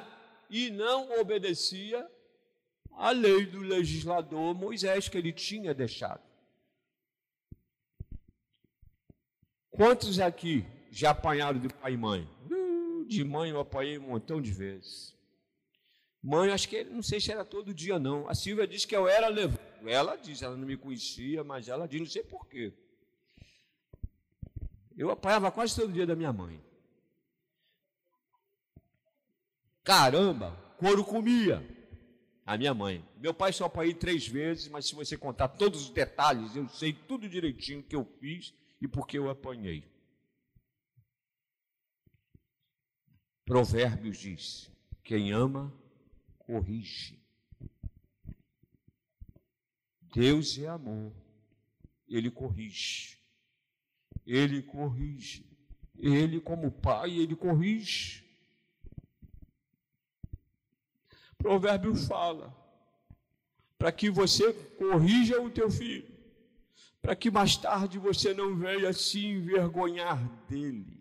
e não obedecia a lei do legislador Moisés que ele tinha deixado. Quantos aqui já apanharam de pai e mãe? Uh, de mãe eu apanhei um montão de vezes. Mãe, acho que não sei se era todo dia não. A Silvia disse que eu era levado. Ela diz, ela não me conhecia, mas ela diz, não sei porquê. Eu apanhava quase todo dia da minha mãe. Caramba, couro comia a minha mãe. Meu pai só apanhei três vezes, mas se você contar todos os detalhes, eu sei tudo direitinho que eu fiz e por que eu apanhei. Provérbios diz: quem ama, corrige. Deus é amor, ele corrige. Ele corrige. Ele, como pai, ele corrige. Provérbio fala para que você corrija o teu filho, para que mais tarde você não venha se envergonhar dele.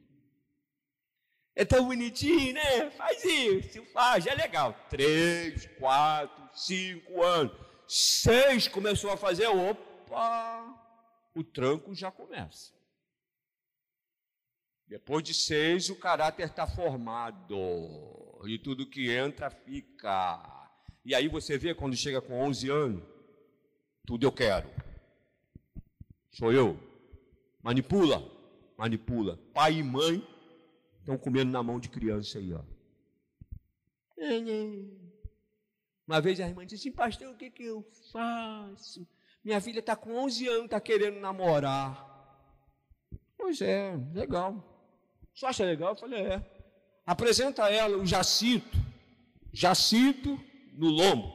É tão bonitinho, né? Faz isso, faz, é legal. Três, quatro, cinco anos. Seis começou a fazer, opa, o tranco já começa. Depois de seis, o caráter está formado e tudo que entra fica. E aí você vê quando chega com 11 anos, tudo eu quero. Sou eu. Manipula, manipula. Pai e mãe estão comendo na mão de criança aí, ó. Uma vez a irmã disse assim, pastor, o que, que eu faço? Minha filha está com 11 anos, está querendo namorar. Pois é, legal. Você acha legal? Eu falei, é. Apresenta a ela o Jacinto, Jacinto no lombo.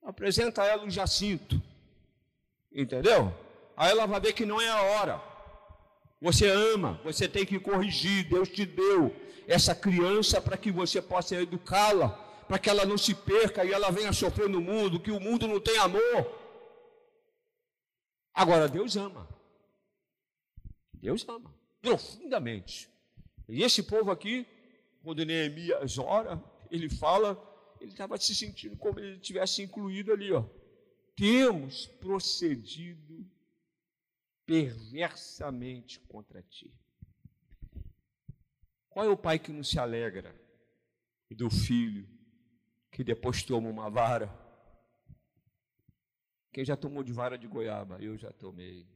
Apresenta a ela o Jacinto. Entendeu? Aí ela vai ver que não é a hora. Você ama, você tem que corrigir. Deus te deu essa criança para que você possa educá-la, para que ela não se perca e ela venha sofrer no mundo, que o mundo não tem amor. Agora, Deus ama. Deus ama profundamente. E esse povo aqui, quando Neemias ora, ele fala, ele estava se sentindo como ele tivesse incluído ali, ó. Temos procedido perversamente contra ti. Qual é o pai que não se alegra do filho que depois toma uma vara? Quem já tomou de vara de goiaba? Eu já tomei.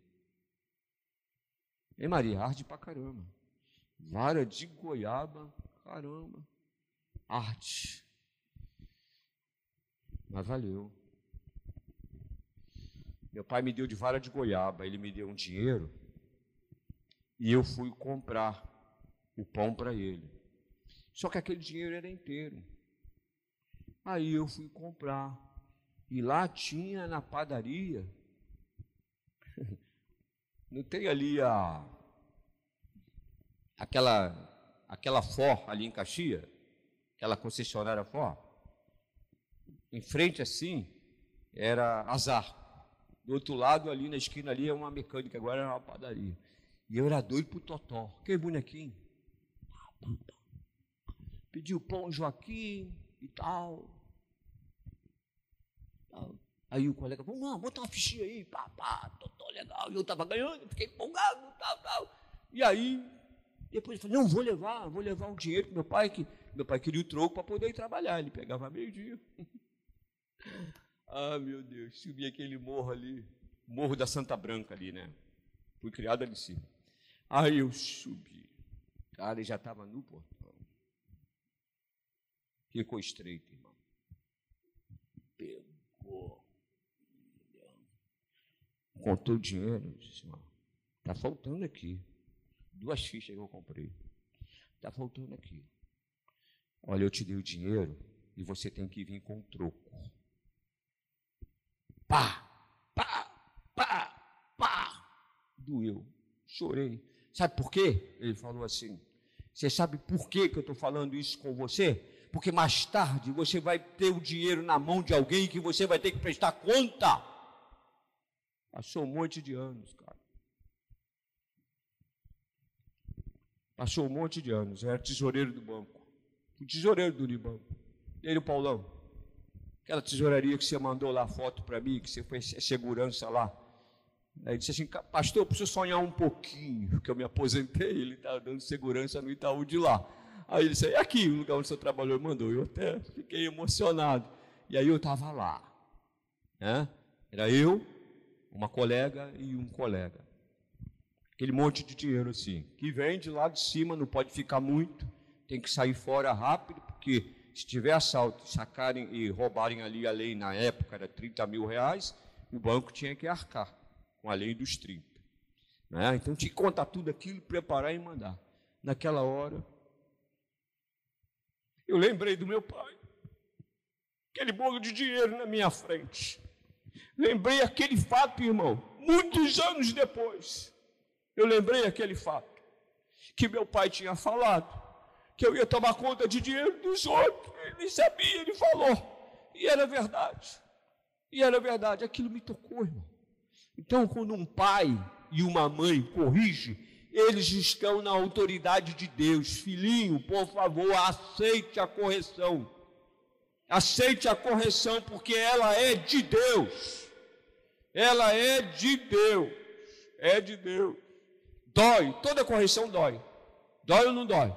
Ei, Maria, arde pra caramba. Vara de goiaba, caramba. Arte. Mas valeu. Meu pai me deu de vara de goiaba, ele me deu um dinheiro e eu fui comprar o pão para ele. Só que aquele dinheiro era inteiro. Aí eu fui comprar E lá tinha na padaria, não tem ali a aquela aquela Ford ali em Caxias, aquela concessionária Ford, em frente assim, era azar. Do outro lado, ali na esquina ali, é uma mecânica, agora é uma padaria. E eu era doido pro Totó. Que bonequinho. Pediu pão Joaquim e tal. Aí o colega falou, não, bota uma fichinha aí, pá, pá, Totó legal. E eu estava ganhando, fiquei empolgado, tal, tal. E aí depois ele falou, não, vou levar, vou levar um dinheiro para meu pai, que meu pai queria o troco para poder ir trabalhar. Ele pegava meio-dia. ah, meu Deus, subi aquele morro ali, morro da Santa Branca ali, né? Fui criado ali cima. Aí eu subi. Cara, já estava no portão. Ficou estreito, irmão. Pegou. Contou o dinheiro. Disse, irmão, está faltando aqui duas fichas que eu comprei. Está faltando aqui. Olha, eu te dei o dinheiro e você tem que vir com um troco. Pá, pá, pá, pá. Doeu. Chorei. Sabe por quê? Ele falou assim. Você sabe por quê que eu estou falando isso com você? Porque mais tarde você vai ter o dinheiro na mão de alguém que você vai ter que prestar conta. Passou um monte de anos, cara. Passou um monte de anos, era tesoureiro do banco. O tesoureiro do Unibanco. Ele, o Paulão. Aquela tesouraria que você mandou lá foto para mim, que você foi segurança lá. Aí disse assim, pastor, eu preciso sonhar um pouquinho, porque eu me aposentei, ele estava dando segurança no Itaú de lá. Aí ele disse, é aqui o lugar onde você trabalhou, mandou. Eu até fiquei emocionado. E aí eu estava lá. Né? Era eu, uma colega e um colega aquele monte de dinheiro assim, que vem de lá de cima, não pode ficar muito, tem que sair fora rápido, porque se tiver assalto, sacarem e roubarem ali a lei na época era 30 mil reais, o banco tinha que arcar com a lei dos 30. Né? Então tinha que contar tudo aquilo, preparar e mandar. Naquela hora, eu lembrei do meu pai, aquele bolo de dinheiro na minha frente. Lembrei aquele fato, irmão, muitos anos depois eu lembrei aquele fato que meu pai tinha falado, que eu ia tomar conta de dinheiro dos outros. Ele sabia, ele falou. E era verdade. E era verdade. Aquilo me tocou, irmão. Então, quando um pai e uma mãe corrigem, eles estão na autoridade de Deus. Filhinho, por favor, aceite a correção. Aceite a correção, porque ela é de Deus. Ela é de Deus. É de Deus. Dói, toda correção dói. Dói ou não dói?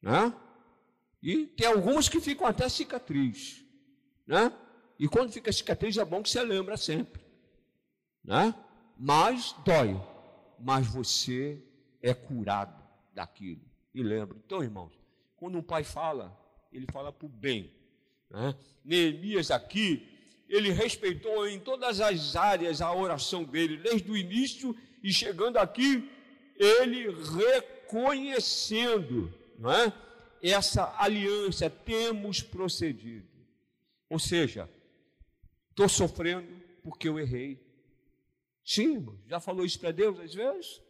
Né? E tem algumas que ficam até cicatriz. Né? E quando fica cicatriz é bom que você lembra sempre. Né? Mas dói. Mas você é curado daquilo. E lembra. Então, irmãos, quando um pai fala, ele fala para o bem. Né? Neemias aqui, ele respeitou em todas as áreas a oração dele, desde o início e chegando aqui, ele reconhecendo não é? essa aliança, temos procedido. Ou seja, estou sofrendo porque eu errei. Sim, já falou isso para Deus às vezes?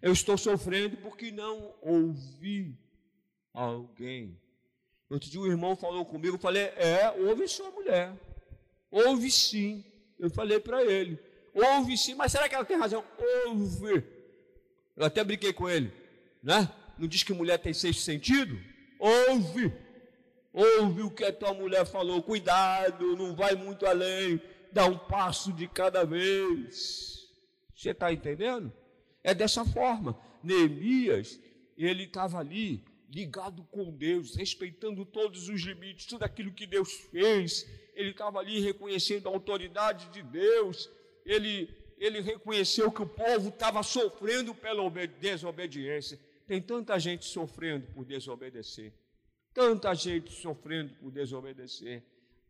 Eu estou sofrendo porque não ouvi alguém. Outro dia um irmão falou comigo, eu falei, é, ouve sua mulher. Ouve sim. Eu falei para ele. Ouve sim, mas será que ela tem razão? Ouve. Eu até brinquei com ele, né? Não diz que mulher tem sexto sentido? Ouve. Ouve o que a tua mulher falou. Cuidado, não vai muito além. Dá um passo de cada vez. Você está entendendo? É dessa forma. Neemias, ele estava ali ligado com Deus, respeitando todos os limites, tudo aquilo que Deus fez. Ele estava ali reconhecendo a autoridade de Deus, ele, ele reconheceu que o povo estava sofrendo pela desobediência. Tem tanta gente sofrendo por desobedecer, tanta gente sofrendo por desobedecer,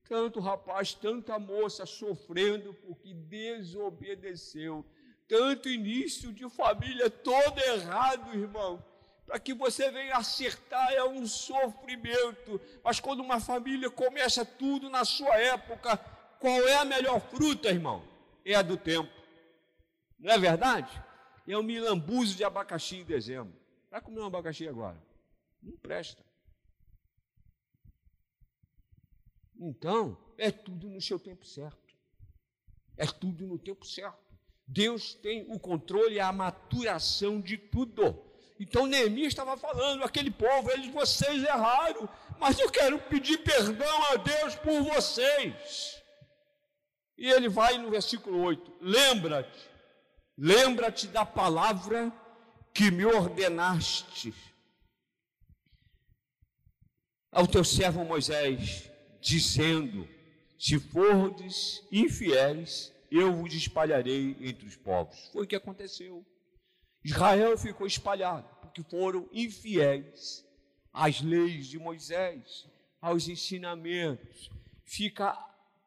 tanto rapaz, tanta moça sofrendo porque desobedeceu, tanto início de família todo errado, irmão. Para que você venha acertar é um sofrimento, mas quando uma família começa tudo na sua época, Qual é a melhor fruta, irmão? É a do tempo. Não é verdade? É o milambuzo de abacaxi em dezembro. Vai comer um abacaxi agora? Não presta. Então, é tudo no seu tempo certo. É tudo no tempo certo. Deus tem o controle e a maturação de tudo. Então Neemias estava falando, aquele povo, eles, vocês erraram, mas eu quero pedir perdão a Deus por vocês. E ele vai no versículo 8: Lembra-te, lembra-te da palavra que me ordenaste ao teu servo Moisés, dizendo: Se fordes infiéis, eu vos espalharei entre os povos. Foi o que aconteceu. Israel ficou espalhado, porque foram infiéis às leis de Moisés, aos ensinamentos. Fica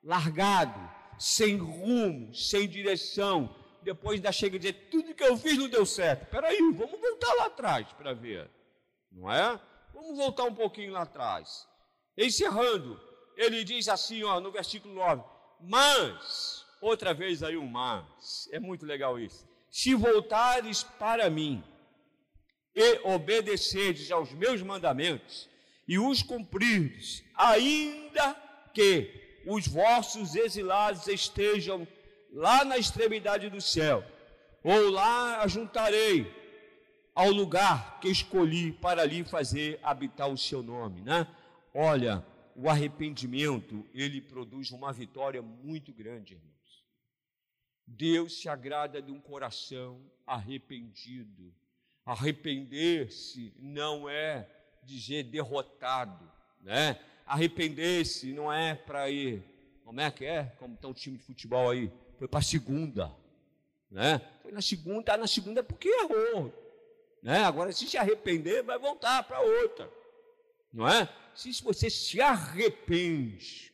largado, sem rumo, sem direção. Depois da chega de dizer, tudo que eu fiz não deu certo. Espera aí, vamos voltar lá atrás para ver. Não é? Vamos voltar um pouquinho lá atrás. Encerrando, ele diz assim, ó, no versículo 9: Mas, outra vez aí um mas, é muito legal isso. Se voltares para mim e obedecerdes aos meus mandamentos e os cumprirdes, ainda que os vossos exilados estejam lá na extremidade do céu, ou lá ajuntarei ao lugar que escolhi para ali fazer habitar o seu nome, né? Olha, o arrependimento, ele produz uma vitória muito grande, irmãos. Deus se agrada de um coração arrependido. Arrepender-se não é dizer derrotado, né? Arrepender-se não é para ir, como é que é? Como está o time de futebol aí? Foi para a segunda, né? Foi na segunda, na segunda porque errou, né? Agora, se se arrepender, vai voltar para outra. Não é? Se você se arrepende,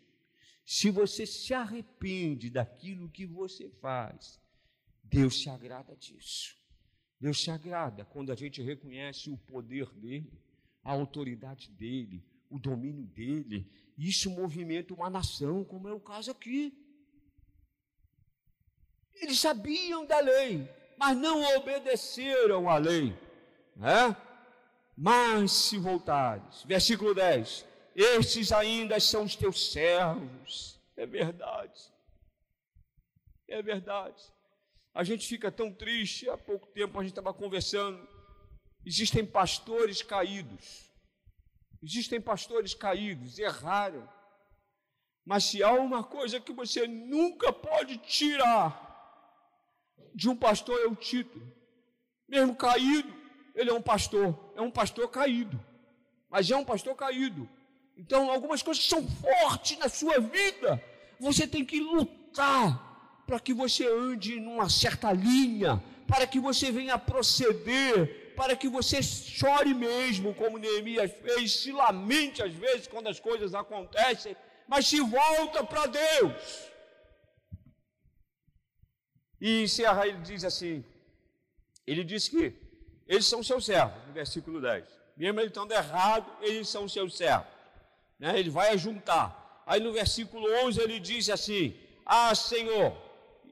se você se arrepende daquilo que você faz, Deus se agrada disso. Deus se agrada quando a gente reconhece o poder dele, a autoridade dele, o domínio dele. Isso movimenta uma nação, como é o caso aqui. Eles sabiam da lei, mas não obedeceram à lei né? Mas se voltares, versículo 10: Estes ainda são os teus servos. É verdade. É verdade. A gente fica tão triste. Há pouco tempo a gente estava conversando. Existem pastores caídos. Existem pastores caídos, erraram. Mas se há uma coisa que você nunca pode tirar de um pastor é o título. Mesmo caído, ele é um pastor, é um pastor caído, mas é um pastor caído. Então, algumas coisas são fortes na sua vida, você tem que lutar para que você ande numa certa linha, para que você venha proceder, para que você chore mesmo, como Neemias fez, se lamente às vezes quando as coisas acontecem, mas se volta para Deus. E encerra, ele diz assim: ele diz que eles são seus servos, no versículo 10. Mesmo eles estando errado, eles são seus servos. Né? Ele vai juntar. Aí no versículo 11 ele diz assim: Ah, Senhor,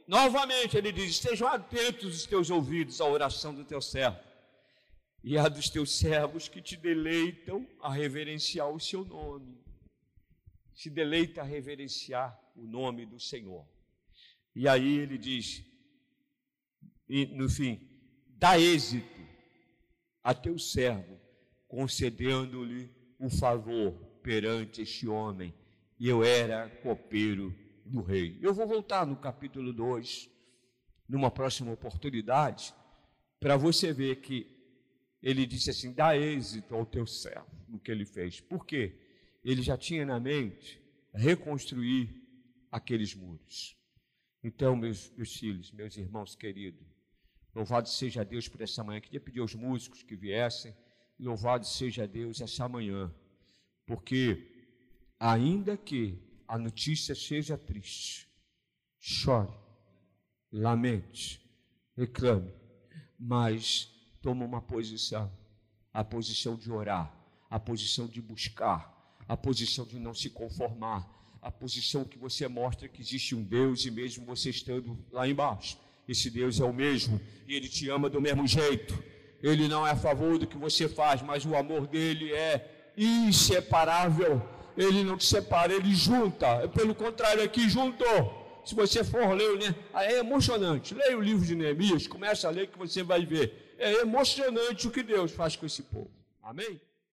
novamente ele diz: Estejam atentos os teus ouvidos à oração do teu servo e a dos teus servos que te deleitam a reverenciar o seu nome. Se deleita a reverenciar o nome do Senhor. E aí ele diz, e no fim, dá êxito a teu servo, concedendo-lhe o favor perante este homem. E eu era copeiro do rei. Eu vou voltar no capítulo 2, numa próxima oportunidade, para você ver que ele disse assim: dá êxito ao teu servo no que ele fez. Por quê? Ele já tinha na mente reconstruir aqueles muros. Então, meus, meus filhos, meus irmãos queridos, Louvado seja Deus por essa manhã. Queria pedir aos músicos que viessem. Louvado seja Deus essa manhã. Porque, ainda que a notícia seja triste, chore, lamente, reclame, mas toma uma posição a posição de orar, a posição de buscar, a posição de não se conformar, a posição que você mostra que existe um Deus e mesmo você estando lá embaixo, esse Deus é o mesmo e ele te ama do mesmo jeito. Ele não é a favor do que você faz, mas o amor dele é inseparável. Ele não te separa, ele junta. Pelo contrário, aqui juntou. Se você for ler, né, é emocionante. Leia o livro de Neemias, começa a ler que você vai ver. É emocionante o que Deus faz com esse povo. Amém?